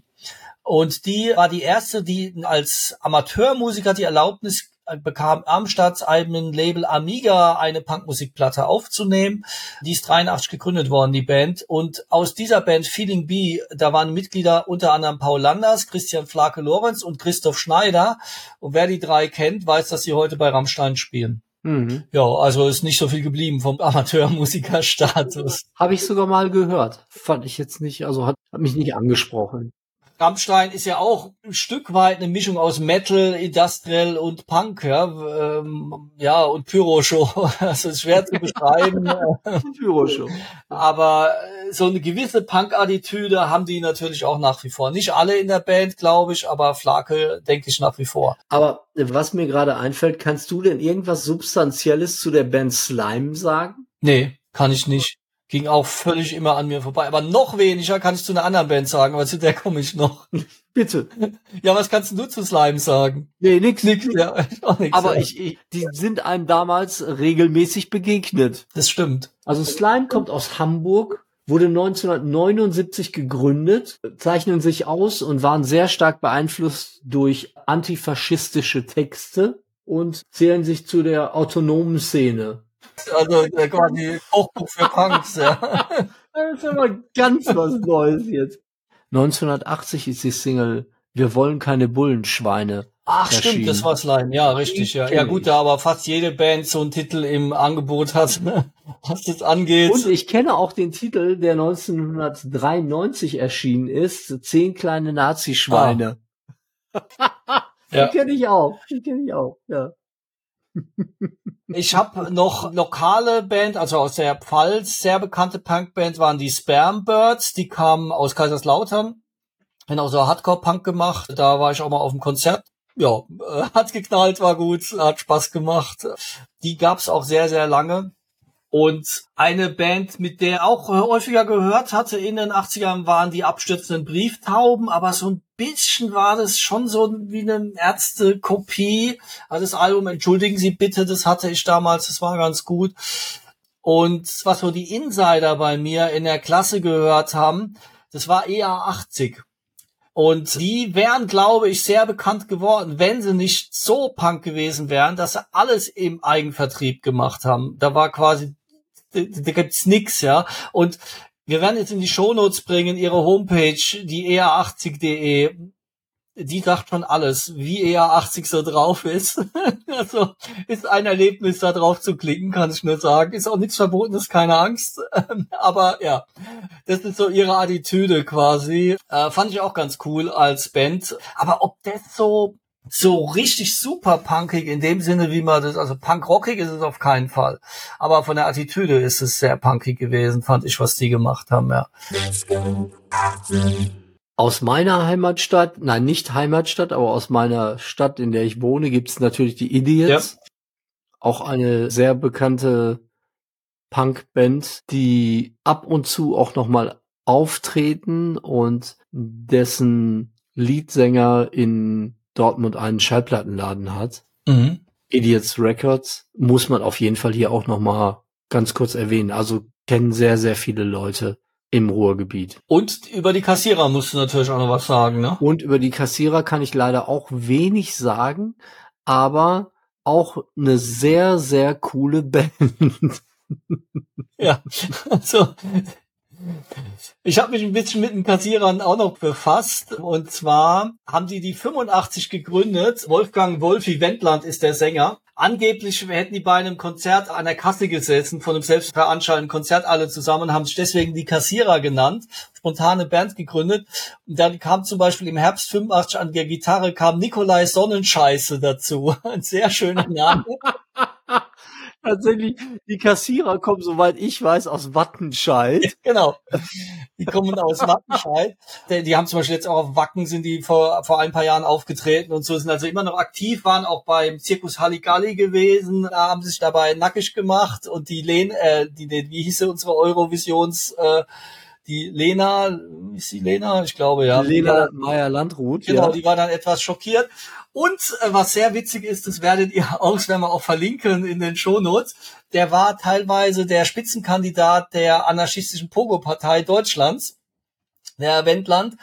Und die war die erste, die als Amateurmusiker die Erlaubnis bekam Amstads eigenen Label Amiga eine Punkmusikplatte aufzunehmen. Die ist 83 gegründet worden, die Band. Und aus dieser Band Feeling B, da waren Mitglieder unter anderem Paul Landers, Christian Flake Lorenz und Christoph Schneider. Und wer die drei kennt, weiß, dass sie heute bei Rammstein spielen. Mhm. Ja, also ist nicht so viel geblieben vom Amateurmusikerstatus. Habe ich sogar mal gehört. Fand ich jetzt nicht, also hat, hat mich nicht angesprochen. Rammstein ist ja auch ein Stück weit eine Mischung aus Metal, Industrial und Punk, ja, ähm, ja und Pyro-Show. [LAUGHS] Das ist schwer zu beschreiben, [LAUGHS] Büroshow. aber äh, so eine gewisse Punk-Attitüde haben die natürlich auch nach wie vor. Nicht alle in der Band, glaube ich, aber Flake denke ich nach wie vor. Aber was mir gerade einfällt, kannst du denn irgendwas Substanzielles zu der Band Slime sagen? Nee, kann ich nicht. Ging auch völlig immer an mir vorbei. Aber noch weniger kann ich zu einer anderen Band sagen, aber zu der komme ich noch. [LAUGHS] Bitte. Ja, was kannst du zu Slime sagen? Nee, nix. Nix, ja, [LAUGHS] auch nix. Aber ja. ich, ich, die sind einem damals regelmäßig begegnet. Das stimmt. Also Slime kommt aus Hamburg, wurde 1979 gegründet, zeichnen sich aus und waren sehr stark beeinflusst durch antifaschistische Texte und zählen sich zu der autonomen Szene. Also äh, quasi Kochbuch für Punks, ja. [LAUGHS] Das ist aber ganz was Neues jetzt. 1980 ist die Single Wir wollen keine Bullenschweine. Ach erschienen. stimmt, das war Slime, ja, richtig, ja. Ja gut, da aber fast jede Band so einen Titel im Angebot hat, ne? [LAUGHS] was das angeht. Und ich kenne auch den Titel, der 1993 erschienen ist, Zehn kleine Nazischweine. [LAUGHS] Ja. Die kenne ich auch. Die kenne ich auch, ja. Ich habe noch lokale Band, also aus der Pfalz, sehr bekannte Punkband waren die Sperm Birds, die kamen aus Kaiserslautern, auch so Hardcore-Punk gemacht, da war ich auch mal auf dem Konzert. Ja, [LAUGHS] hat geknallt, war gut, hat Spaß gemacht. Die gab's auch sehr, sehr lange. Und eine Band, mit der auch äh, häufiger gehört hatte in den 80ern, waren die abstürzenden Brieftauben, aber so ein bisschen war das schon so wie eine Ärzte-Kopie. Also das Album, entschuldigen Sie bitte, das hatte ich damals, das war ganz gut. Und was so die Insider bei mir in der Klasse gehört haben, das war eher 80. Und die wären, glaube ich, sehr bekannt geworden, wenn sie nicht so punk gewesen wären, dass sie alles im Eigenvertrieb gemacht haben. Da war quasi, da, da gibt's nix, ja. Und wir werden jetzt in die Shownotes bringen, ihre Homepage, die EA80.de. Die sagt schon alles, wie EA80 so drauf ist. [LAUGHS] also ist ein Erlebnis, da drauf zu klicken, kann ich nur sagen. Ist auch nichts Verbotenes, keine Angst. [LAUGHS] Aber ja, das ist so ihre Attitüde quasi. Äh, fand ich auch ganz cool als Band. Aber ob das so so richtig super punkig in dem Sinne, wie man das, also punkrockig ist es auf keinen Fall. Aber von der Attitüde ist es sehr punkig gewesen, fand ich, was die gemacht haben, ja. Aus meiner Heimatstadt, nein, nicht Heimatstadt, aber aus meiner Stadt, in der ich wohne, gibt es natürlich die Idiots. Auch eine sehr bekannte Punkband, die ab und zu auch nochmal auftreten und dessen Leadsänger in Dortmund einen Schallplattenladen hat. Mhm. Idiots Records muss man auf jeden Fall hier auch nochmal ganz kurz erwähnen. Also kennen sehr, sehr viele Leute im Ruhrgebiet. Und über die Kassierer musst du natürlich auch noch was sagen, ne? Und über die Kassierer kann ich leider auch wenig sagen, aber auch eine sehr, sehr coole [LAUGHS] Band. Ja, [LAUGHS] also ich habe mich ein bisschen mit den Kassierern auch noch befasst. Und zwar haben die die 85 gegründet. Wolfgang Wolfi Wendland ist der Sänger. Angeblich hätten die bei einem Konzert an der Kasse gesessen, von einem selbstveranstalteten Konzert alle zusammen, haben sich deswegen die Kassierer genannt, spontane Band gegründet. Und dann kam zum Beispiel im Herbst 85 an der Gitarre kam Nikolai Sonnenscheiße dazu. [LAUGHS] Ein sehr schöner Name. [LAUGHS] Tatsächlich, die Kassierer kommen, soweit ich weiß, aus Wattenscheid. [LAUGHS] Genau. Die kommen aus Wattenscheid. Die, haben zum Beispiel jetzt auch auf Wacken sind die vor, vor ein paar Jahren aufgetreten und so sind also immer noch aktiv, waren auch beim Zirkus Halligalli gewesen, da haben sich dabei nackig gemacht und die Len, äh, die, die wie hieße unsere Eurovisions, äh, die Lena, ist die Lena? Ich glaube, ja. Lena Meyer-Landrut. Genau, ja. die war dann etwas schockiert. Und äh, was sehr witzig ist, das werdet ihr [LAUGHS] auch, das werden wir auch verlinken in den Shownotes, der war teilweise der Spitzenkandidat der anarchistischen Pogo-Partei Deutschlands, der Wendland.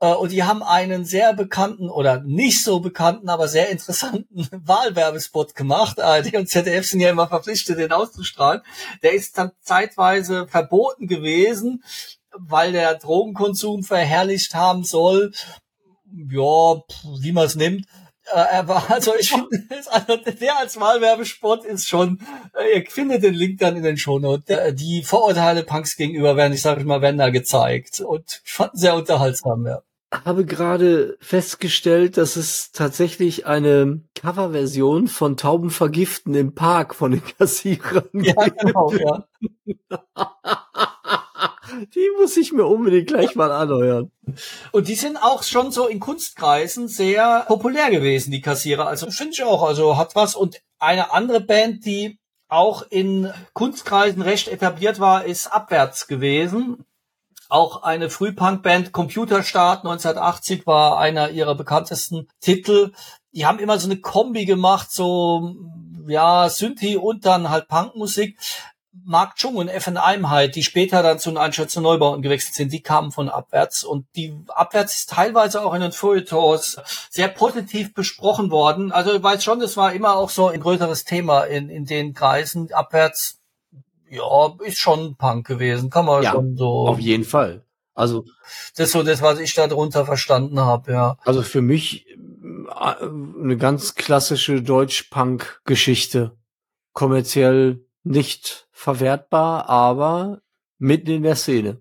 Äh, und die haben einen sehr bekannten oder nicht so bekannten, aber sehr interessanten [LAUGHS] Wahlwerbespot gemacht. ARD und ZDF sind ja immer verpflichtet, den auszustrahlen. Der ist dann zeitweise verboten gewesen, weil der Drogenkonsum verherrlicht haben soll. Ja, wie man es nimmt. Äh, er war, also ich finde, also der als Wahlwerbespot ist schon, äh, ihr findet den Link dann in den Shownotes. Die Vorurteile Punks gegenüber werden, ich sage mal, werden da gezeigt und ich fand sehr unterhaltsam, ja habe gerade festgestellt, dass es tatsächlich eine Coverversion von Tauben vergiften im Park von den Kassierern Ja, genau, ja. [LAUGHS] Die muss ich mir unbedingt gleich mal anhören. Und die sind auch schon so in Kunstkreisen sehr populär gewesen, die Kassierer. Also finde ich auch, also hat was. Und eine andere Band, die auch in Kunstkreisen recht etabliert war, ist Abwärts gewesen. Auch eine Frühpunk-Band, Computerstart 1980 war einer ihrer bekanntesten Titel. Die haben immer so eine Kombi gemacht, so ja, Synthi und dann halt Punkmusik. Mark Chung und FN Eimheit, die später dann zu den Einschätzen Neubauten gewechselt sind, die kamen von Abwärts und die Abwärts ist teilweise auch in den Feuilletons sehr positiv besprochen worden. Also ich weiß schon, das war immer auch so ein größeres Thema in, in den Kreisen. Abwärts, ja, ist schon Punk gewesen, kann man Ja, schon so. Auf jeden Fall. Also, Das ist so das, was ich darunter verstanden habe, ja. also für mich äh, eine ganz klassische Deutsch-Punk-Geschichte. Kommerziell nicht verwertbar, aber mitten in der Szene.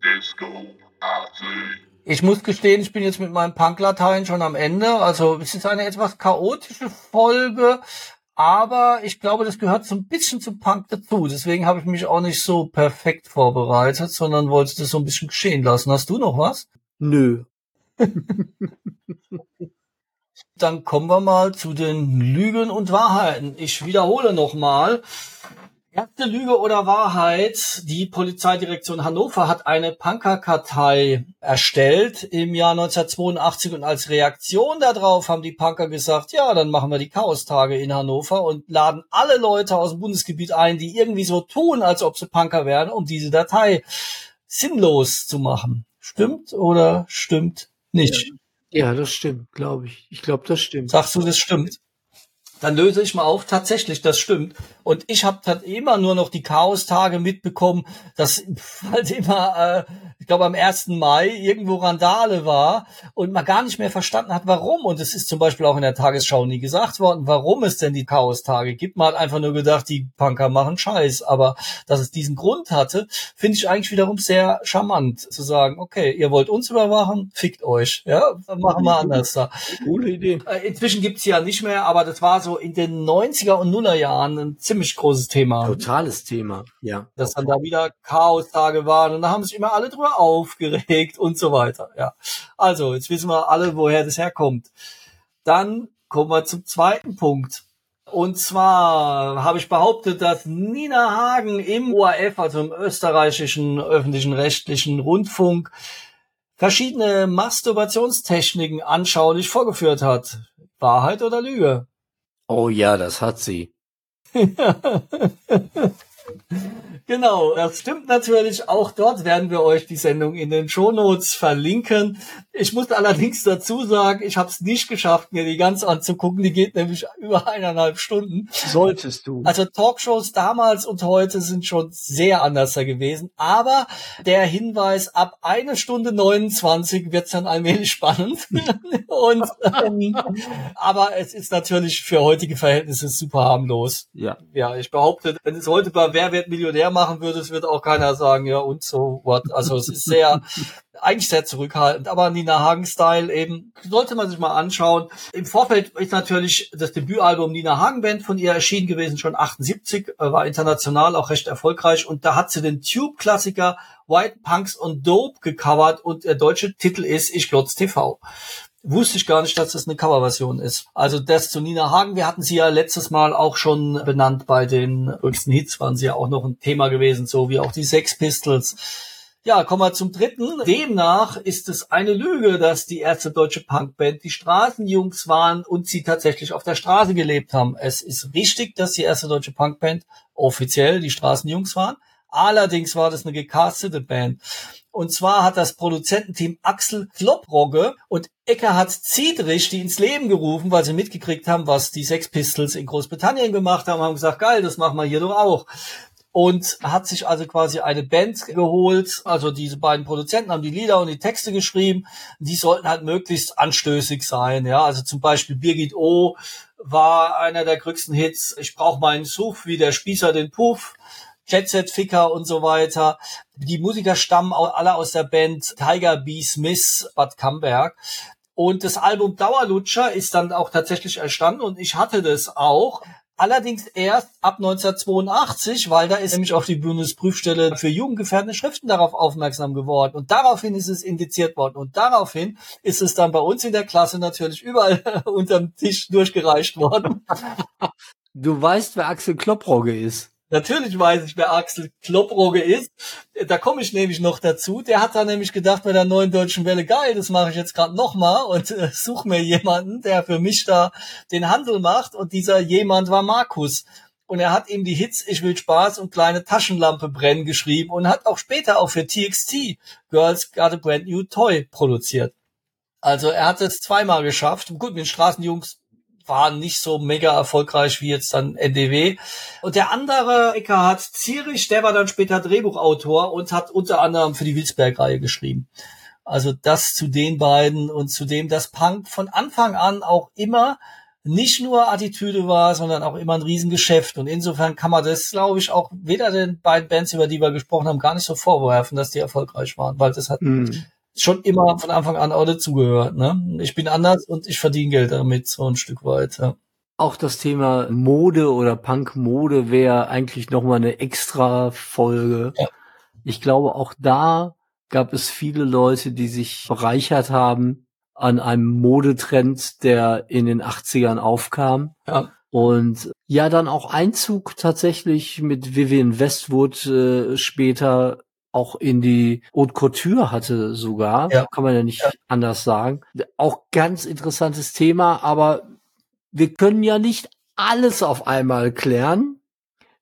Ich muss gestehen, ich bin jetzt mit meinem Punk-Latein schon am Ende. Also es ist eine etwas chaotische Folge, aber ich glaube, das gehört so ein bisschen zum Punk dazu. Deswegen habe ich mich auch nicht so perfekt vorbereitet, sondern wollte das so ein bisschen geschehen lassen. Hast du noch was? Nö. [LAUGHS] Dann kommen wir mal zu den Lügen und Wahrheiten. Ich wiederhole nochmal. Erste Lüge oder Wahrheit. Die Polizeidirektion Hannover hat eine Punkerkartei erstellt im Jahr 1982 und als Reaktion darauf haben die Punker gesagt, ja, dann machen wir die Chaostage in Hannover und laden alle Leute aus dem Bundesgebiet ein, die irgendwie so tun, als ob sie Punker wären, um diese Datei sinnlos zu machen. Stimmt oder stimmt nicht? Ja, das stimmt, glaube ich. Ich glaube, das stimmt. Sagst du, das stimmt? Dann löse ich mal auf, tatsächlich, das stimmt. Und ich habe dann immer nur noch die Chaostage mitbekommen, dass [LAUGHS] halt immer, äh, ich glaube am 1. Mai irgendwo Randale war und man gar nicht mehr verstanden hat, warum. Und es ist zum Beispiel auch in der Tagesschau nie gesagt worden, warum es denn die Chaostage gibt. Man hat einfach nur gedacht, die Punker machen Scheiß. Aber dass es diesen Grund hatte, finde ich eigentlich wiederum sehr charmant zu sagen, okay, ihr wollt uns überwachen, fickt euch. Ja, dann machen wir anders da. Coole Idee. Äh, Inzwischen gibt's ja nicht mehr, aber das war so in den 90er und Nuller Jahren ein ziemlich großes Thema. Totales Thema, ja. Dass dann da wieder Chaostage waren und da haben sich immer alle drüber aufgeregt und so weiter. Ja. Also, jetzt wissen wir alle, woher das herkommt. Dann kommen wir zum zweiten Punkt. Und zwar habe ich behauptet, dass Nina Hagen im ORF, also im österreichischen öffentlichen rechtlichen Rundfunk, verschiedene Masturbationstechniken anschaulich vorgeführt hat. Wahrheit oder Lüge? Oh ja, das hat sie. [LAUGHS] Genau, das stimmt natürlich. Auch dort werden wir euch die Sendung in den Shownotes verlinken. Ich muss allerdings dazu sagen, ich habe es nicht geschafft, mir die ganz anzugucken. Die geht nämlich über eineinhalb Stunden. Solltest du. Also Talkshows damals und heute sind schon sehr anders gewesen. Aber der Hinweis, ab eine Stunde 29 wird's dann allmählich spannend. [LAUGHS] und, ähm, aber es ist natürlich für heutige Verhältnisse super harmlos. Ja. Ja, ich behaupte, wenn es heute bei Wer wird Millionär machen würde, es wird auch keiner sagen, ja und so what. Also es ist sehr, eigentlich sehr zurückhaltend, aber Nina Hagen-Style eben, sollte man sich mal anschauen. Im Vorfeld ist natürlich das Debütalbum Nina Hagen Band von ihr erschienen gewesen, schon 78, äh, war international auch recht erfolgreich und da hat sie den Tube-Klassiker White Punks und Dope gecovert und der deutsche Titel ist Ich Glotz TV wusste ich gar nicht, dass das eine Coverversion ist. Also das zu Nina Hagen, wir hatten sie ja letztes Mal auch schon benannt bei den höchsten Hits, waren sie ja auch noch ein Thema gewesen, so wie auch die Sex Pistols. Ja, kommen wir zum dritten. Demnach ist es eine Lüge, dass die erste deutsche Punkband die Straßenjungs waren und sie tatsächlich auf der Straße gelebt haben. Es ist richtig, dass die erste deutsche Punkband offiziell die Straßenjungs waren. Allerdings war das eine gecastete Band. Und zwar hat das Produzententeam Axel Klopprogge und Eckhard Ziedrich die ins Leben gerufen, weil sie mitgekriegt haben, was die Sex Pistols in Großbritannien gemacht haben, haben gesagt, geil, das machen wir hier doch auch und hat sich also quasi eine Band geholt. Also diese beiden Produzenten haben die Lieder und die Texte geschrieben. Die sollten halt möglichst anstößig sein. Ja, also zum Beispiel Birgit O war einer der größten Hits. Ich brauche meinen Such wie der Spießer den Puff. Jet Set Ficker und so weiter. Die Musiker stammen alle aus der Band Tiger B. Smith Bad Camberg. Und das Album Dauerlutscher ist dann auch tatsächlich entstanden und ich hatte das auch. Allerdings erst ab 1982, weil da ist nämlich auch die Bundesprüfstelle für jugendgefährdende Schriften darauf aufmerksam geworden. Und daraufhin ist es indiziert worden. Und daraufhin ist es dann bei uns in der Klasse natürlich überall [LAUGHS] unterm Tisch durchgereicht worden. Du weißt, wer Axel Klopprogge ist. Natürlich weiß ich, wer Axel Klopprogge ist. Da komme ich nämlich noch dazu. Der hat da nämlich gedacht bei der neuen deutschen Welle, geil, das mache ich jetzt gerade nochmal und äh, such mir jemanden, der für mich da den Handel macht. Und dieser jemand war Markus. Und er hat ihm die Hits Ich will Spaß und kleine Taschenlampe brennen geschrieben und hat auch später auch für TXT Girls Got a Brand New Toy produziert. Also er hat es zweimal geschafft. Gut, mit den Straßenjungs war nicht so mega erfolgreich wie jetzt dann NDW. Und der andere, Eckhard Zierich, der war dann später Drehbuchautor und hat unter anderem für die Wilsberg-Reihe geschrieben. Also das zu den beiden und zu dem, dass Punk von Anfang an auch immer nicht nur Attitüde war, sondern auch immer ein Riesengeschäft. Und insofern kann man das, glaube ich, auch weder den beiden Bands, über die wir gesprochen haben, gar nicht so vorwerfen, dass die erfolgreich waren, weil das hat mm schon immer von Anfang an auch dazugehört. Ne? Ich bin anders und ich verdiene Geld damit so ein Stück weit. Ja. Auch das Thema Mode oder Punk-Mode wäre eigentlich nochmal eine extra Folge. Ja. Ich glaube, auch da gab es viele Leute, die sich bereichert haben an einem Modetrend, der in den 80ern aufkam. Ja. Und ja, dann auch Einzug tatsächlich mit Vivian Westwood äh, später auch in die Haute Couture hatte sogar, ja. kann man ja nicht ja. anders sagen. Auch ganz interessantes Thema, aber wir können ja nicht alles auf einmal klären.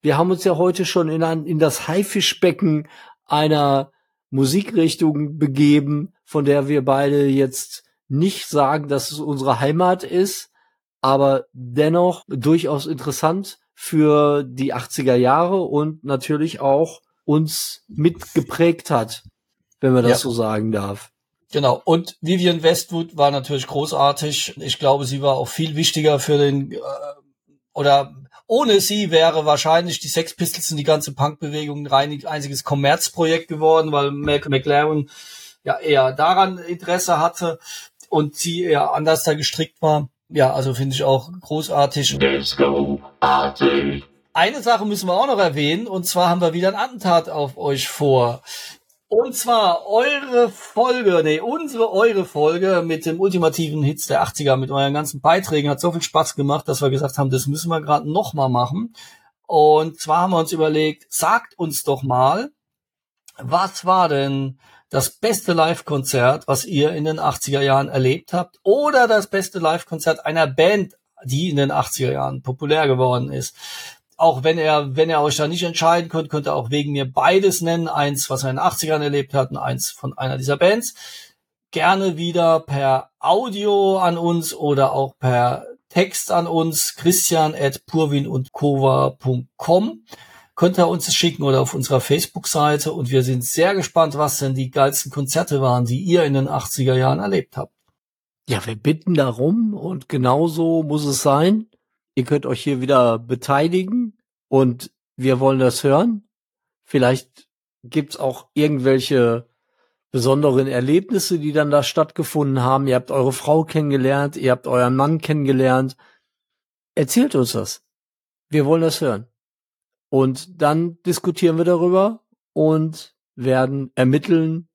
Wir haben uns ja heute schon in, ein, in das Haifischbecken einer Musikrichtung begeben, von der wir beide jetzt nicht sagen, dass es unsere Heimat ist, aber dennoch durchaus interessant für die 80er Jahre und natürlich auch uns mitgeprägt hat, wenn man das ja. so sagen darf. Genau. Und Vivian Westwood war natürlich großartig. Ich glaube, sie war auch viel wichtiger für den, äh, oder ohne sie wäre wahrscheinlich die Sex Pistols und die ganze Punkbewegung ein rein, einziges Kommerzprojekt geworden, weil Mac McLaren ja eher daran Interesse hatte und sie eher anders da gestrickt war. Ja, also finde ich auch großartig. Disco-artig. Eine Sache müssen wir auch noch erwähnen, und zwar haben wir wieder ein Attentat auf euch vor. Und zwar eure Folge, nee, unsere, eure Folge mit dem ultimativen Hits der 80er, mit euren ganzen Beiträgen, hat so viel Spaß gemacht, dass wir gesagt haben, das müssen wir gerade nochmal machen. Und zwar haben wir uns überlegt, sagt uns doch mal, was war denn das beste Live-Konzert, was ihr in den 80er Jahren erlebt habt, oder das beste Live-Konzert einer Band, die in den 80er Jahren populär geworden ist auch wenn er, wenn er euch da nicht entscheiden könnt, könnt ihr auch wegen mir beides nennen. Eins, was er in den 80ern erlebt hat und eins von einer dieser Bands. Gerne wieder per Audio an uns oder auch per Text an uns. Christian at purwin und kova.com könnt ihr uns schicken oder auf unserer Facebook-Seite und wir sind sehr gespannt, was denn die geilsten Konzerte waren, die ihr in den 80er Jahren erlebt habt. Ja, wir bitten darum und genauso muss es sein. Ihr könnt euch hier wieder beteiligen und wir wollen das hören. Vielleicht gibt's auch irgendwelche besonderen Erlebnisse, die dann da stattgefunden haben. Ihr habt eure Frau kennengelernt, ihr habt euren Mann kennengelernt. Erzählt uns das. Wir wollen das hören. Und dann diskutieren wir darüber und werden ermitteln,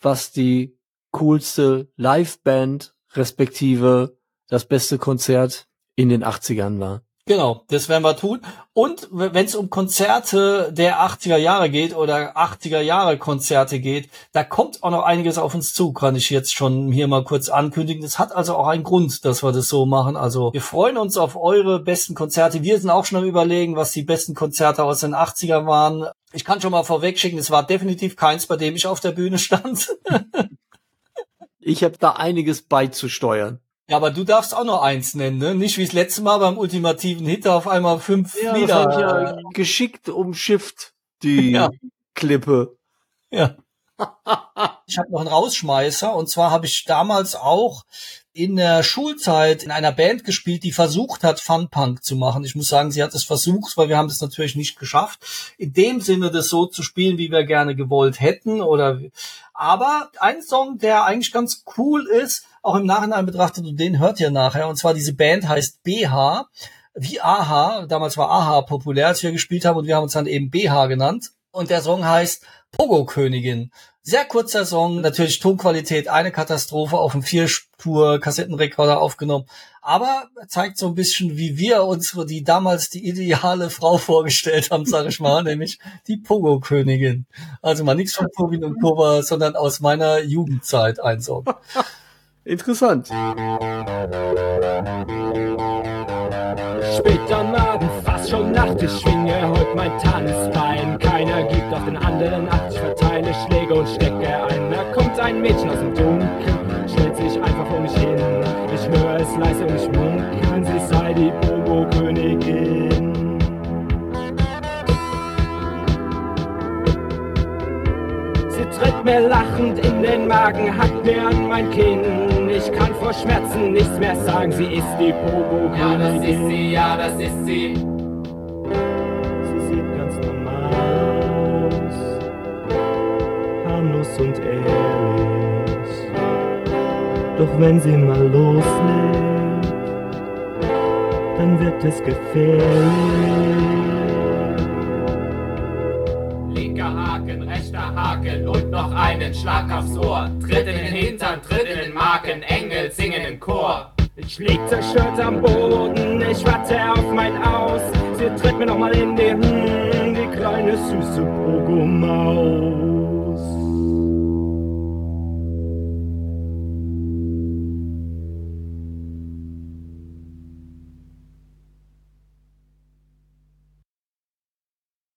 was die coolste Liveband respektive das beste Konzert in den 80ern war. Genau, das werden wir tun. Und wenn es um Konzerte der 80er Jahre geht oder 80er Jahre Konzerte geht, da kommt auch noch einiges auf uns zu, kann ich jetzt schon hier mal kurz ankündigen. Das hat also auch einen Grund, dass wir das so machen. Also wir freuen uns auf eure besten Konzerte. Wir sind auch schon am überlegen, was die besten Konzerte aus den 80er waren. Ich kann schon mal vorwegschicken, es war definitiv keins, bei dem ich auf der Bühne stand. [LAUGHS] Ich habe da einiges beizusteuern. Ja, aber du darfst auch noch eins nennen, ne? Nicht wie das letzte Mal beim ultimativen Hit auf einmal fünf Ja, das Lieder. ich ja geschickt umschifft, die [LAUGHS] Ja. Klippe. Ja. Ich habe noch einen Rausschmeißer und zwar habe ich damals auch in der Schulzeit in einer Band gespielt, die versucht hat, Funpunk zu machen. Ich muss sagen, sie hat es versucht, weil wir haben es natürlich nicht geschafft, in dem Sinne das so zu spielen, wie wir gerne gewollt hätten. Oder aber ein Song, der eigentlich ganz cool ist, auch im Nachhinein betrachtet und den hört ihr nachher. Und zwar diese Band heißt BH, wie AHA. Damals war AHA populär, als wir gespielt haben und wir haben uns dann eben BH genannt. Und der Song heißt Pogo-Königin. Sehr kurzer Song, natürlich Tonqualität, eine Katastrophe auf dem Vierspur-Kassettenrekorder aufgenommen. Aber zeigt so ein bisschen, wie wir uns die damals die ideale Frau vorgestellt haben, sage ich mal, [LAUGHS] nämlich die Pogo-Königin. Also mal nichts von Tobin und Kova, sondern aus meiner Jugendzeit ein Song. Interessant. Spät am Abend, fast schon Nacht, ich schwinge heut mein Tanzbein. Keiner gibt auf den anderen Acht, ich verteile Schläge und stecke ein. Da kommt ein Mädchen aus dem Dunkeln, stellt sich einfach vor mich hin. Ich höre es leise und ich Tritt mir lachend in den Magen, hackt mir an mein Kinn. Ich kann vor Schmerzen nichts mehr sagen, sie ist die Pogo-Königin. Ja, das ist sie, ja, das ist sie. Sie sieht ganz normal aus, harmlos und ehrlich. Doch wenn sie mal loslegt, dann wird es gefährlich. Haken und noch einen Schlag aufs Ohr. Tritt in den Hintern, tritt in den Magen, Engel singen im Chor. Ich lieg zerstört am Boden, ich warte auf mein Aus. Sie tritt mir nochmal in die, hm, die kleine süße Pogomaus.